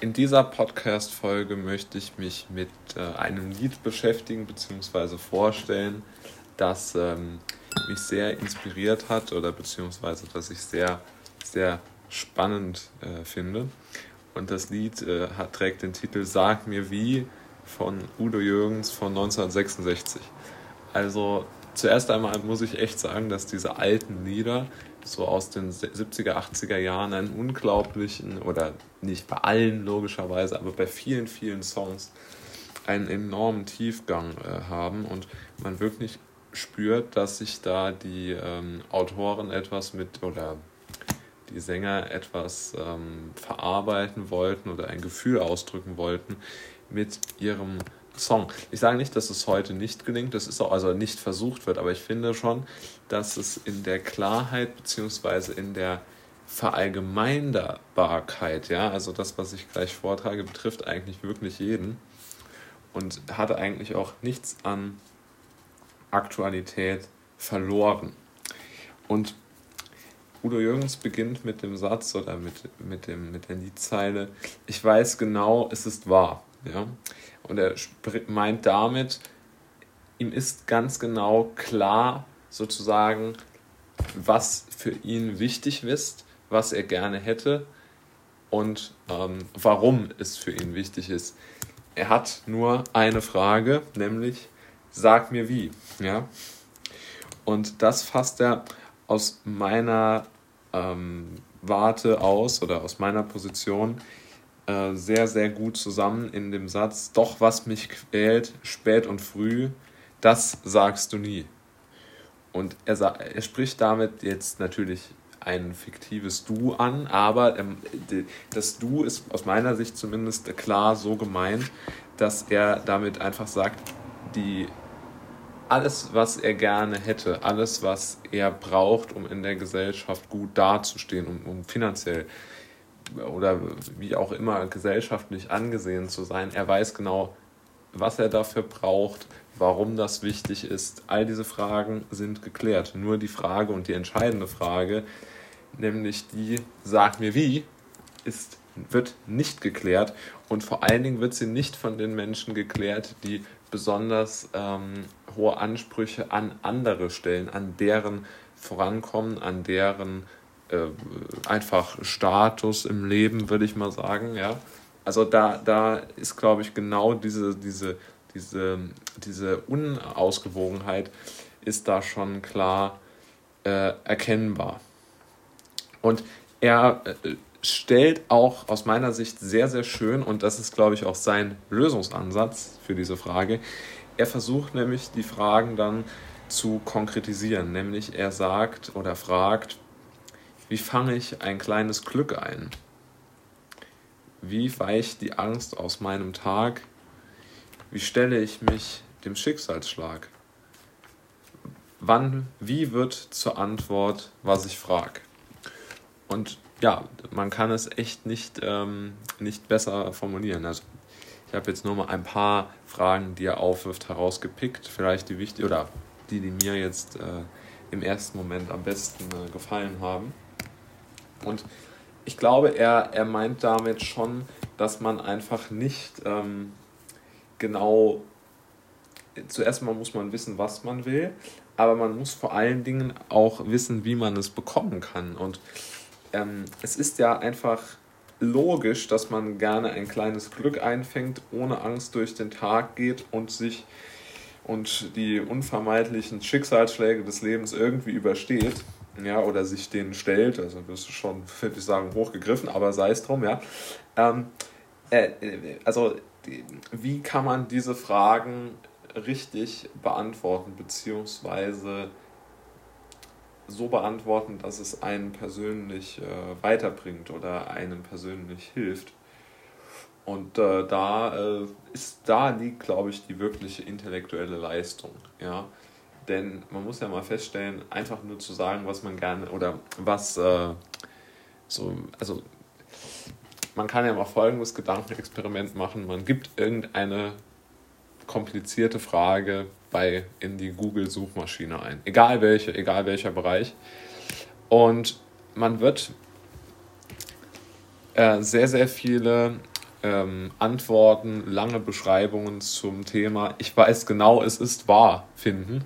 in dieser Podcast-Folge möchte ich mich mit äh, einem Lied beschäftigen bzw. vorstellen, das ähm, mich sehr inspiriert hat oder beziehungsweise das ich sehr, sehr spannend äh, finde. Und das Lied äh, hat, trägt den Titel Sag mir wie von Udo Jürgens von 1966. Also zuerst einmal muss ich echt sagen, dass diese alten Lieder so aus den 70er, 80er Jahren einen unglaublichen, oder nicht bei allen logischerweise, aber bei vielen, vielen Songs einen enormen Tiefgang äh, haben. Und man wirklich spürt, dass sich da die ähm, Autoren etwas mit oder die Sänger etwas ähm, verarbeiten wollten oder ein Gefühl ausdrücken wollten mit ihrem Song. Ich sage nicht, dass es heute nicht gelingt, das ist auch also nicht versucht wird, aber ich finde schon, dass es in der Klarheit beziehungsweise in der Verallgemeinerbarkeit, ja, also das, was ich gleich vortrage, betrifft eigentlich wirklich jeden und hat eigentlich auch nichts an Aktualität verloren. Und Udo Jürgens beginnt mit dem Satz oder mit, mit, dem, mit der Liedzeile, ich weiß genau, es ist wahr. Ja? Und er meint damit, ihm ist ganz genau klar, sozusagen, was für ihn wichtig ist, was er gerne hätte und ähm, warum es für ihn wichtig ist. Er hat nur eine Frage, nämlich sag mir wie. Ja? Und das fasst er aus meiner ähm, Warte aus oder aus meiner Position äh, sehr, sehr gut zusammen in dem Satz, doch was mich quält, spät und früh, das sagst du nie. Und er, er spricht damit jetzt natürlich ein fiktives Du an, aber ähm, das Du ist aus meiner Sicht zumindest klar so gemeint, dass er damit einfach sagt, die alles, was er gerne hätte, alles, was er braucht, um in der Gesellschaft gut dazustehen, um, um finanziell oder wie auch immer gesellschaftlich angesehen zu sein. Er weiß genau, was er dafür braucht, warum das wichtig ist. All diese Fragen sind geklärt. Nur die Frage und die entscheidende Frage, nämlich die, sag mir wie, ist, wird nicht geklärt. Und vor allen Dingen wird sie nicht von den Menschen geklärt, die besonders ähm, hohe Ansprüche an andere stellen, an deren Vorankommen, an deren äh, einfach Status im Leben, würde ich mal sagen, ja. Also da, da ist, glaube ich, genau diese, diese, diese, diese Unausgewogenheit ist da schon klar äh, erkennbar. Und er äh, stellt auch aus meiner Sicht sehr, sehr schön, und das ist, glaube ich, auch sein Lösungsansatz für diese Frage, er versucht nämlich die Fragen dann zu konkretisieren, nämlich er sagt oder fragt, wie fange ich ein kleines Glück ein? Wie weicht die Angst aus meinem Tag? Wie stelle ich mich dem Schicksalsschlag? Wann, wie wird zur Antwort, was ich frage? Und ja, man kann es echt nicht, ähm, nicht besser formulieren. Also ich habe jetzt nur mal ein paar Fragen, die er aufwirft, herausgepickt. Vielleicht die wichtig oder die, die mir jetzt äh, im ersten Moment am besten äh, gefallen haben. Und ich glaube, er, er meint damit schon, dass man einfach nicht ähm, genau, zuerst mal muss man wissen, was man will, aber man muss vor allen Dingen auch wissen, wie man es bekommen kann. Und ähm, es ist ja einfach logisch, dass man gerne ein kleines Glück einfängt, ohne Angst durch den Tag geht und sich und die unvermeidlichen Schicksalsschläge des Lebens irgendwie übersteht ja, oder sich denen stellt, also das ist schon, würde ich sagen, hochgegriffen, aber sei es drum, ja. Ähm, äh, also, wie kann man diese Fragen richtig beantworten, beziehungsweise so beantworten, dass es einen persönlich äh, weiterbringt oder einem persönlich hilft? Und äh, da äh, ist, da liegt, glaube ich, die wirkliche intellektuelle Leistung, ja denn man muss ja mal feststellen, einfach nur zu sagen, was man gerne oder was äh, so, also man kann ja mal folgendes Gedankenexperiment machen. Man gibt irgendeine komplizierte Frage bei in die Google-Suchmaschine ein. Egal welche, egal welcher Bereich. Und man wird äh, sehr, sehr viele ähm, Antworten, lange Beschreibungen zum Thema Ich weiß genau, es ist wahr finden.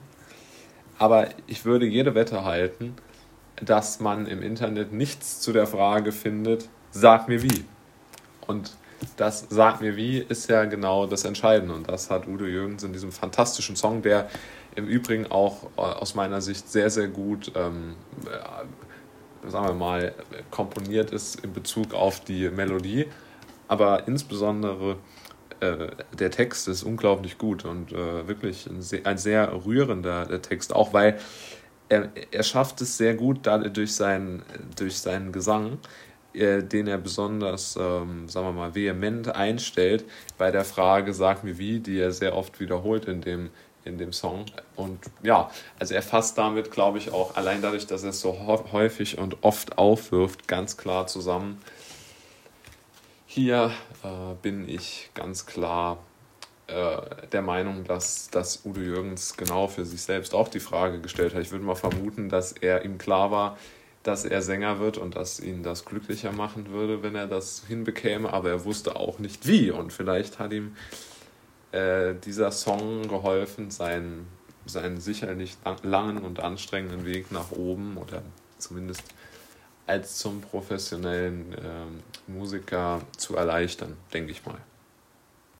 Aber ich würde jede Wette halten, dass man im Internet nichts zu der Frage findet, sag mir wie. Und das Sag mir wie ist ja genau das Entscheidende. Und das hat Udo Jürgens in diesem fantastischen Song, der im Übrigen auch äh, aus meiner Sicht sehr, sehr gut, ähm, äh, sagen wir mal, komponiert ist in Bezug auf die Melodie. Aber insbesondere äh, der Text ist unglaublich gut und äh, wirklich ein sehr, ein sehr rührender Text, auch weil er, er schafft es sehr gut durch seinen, durch seinen Gesang, äh, den er besonders, ähm, sagen wir mal, vehement einstellt bei der Frage, sag mir wie, die er sehr oft wiederholt in dem, in dem Song. Und ja, also er fasst damit, glaube ich, auch allein dadurch, dass er es so häufig und oft aufwirft, ganz klar zusammen, hier äh, bin ich ganz klar äh, der Meinung, dass, dass Udo Jürgens genau für sich selbst auch die Frage gestellt hat. Ich würde mal vermuten, dass er ihm klar war, dass er Sänger wird und dass ihn das glücklicher machen würde, wenn er das hinbekäme, aber er wusste auch nicht wie. Und vielleicht hat ihm äh, dieser Song geholfen, seinen, seinen sicherlich langen und anstrengenden Weg nach oben oder zumindest als zum professionellen äh, Musiker zu erleichtern, denke ich mal.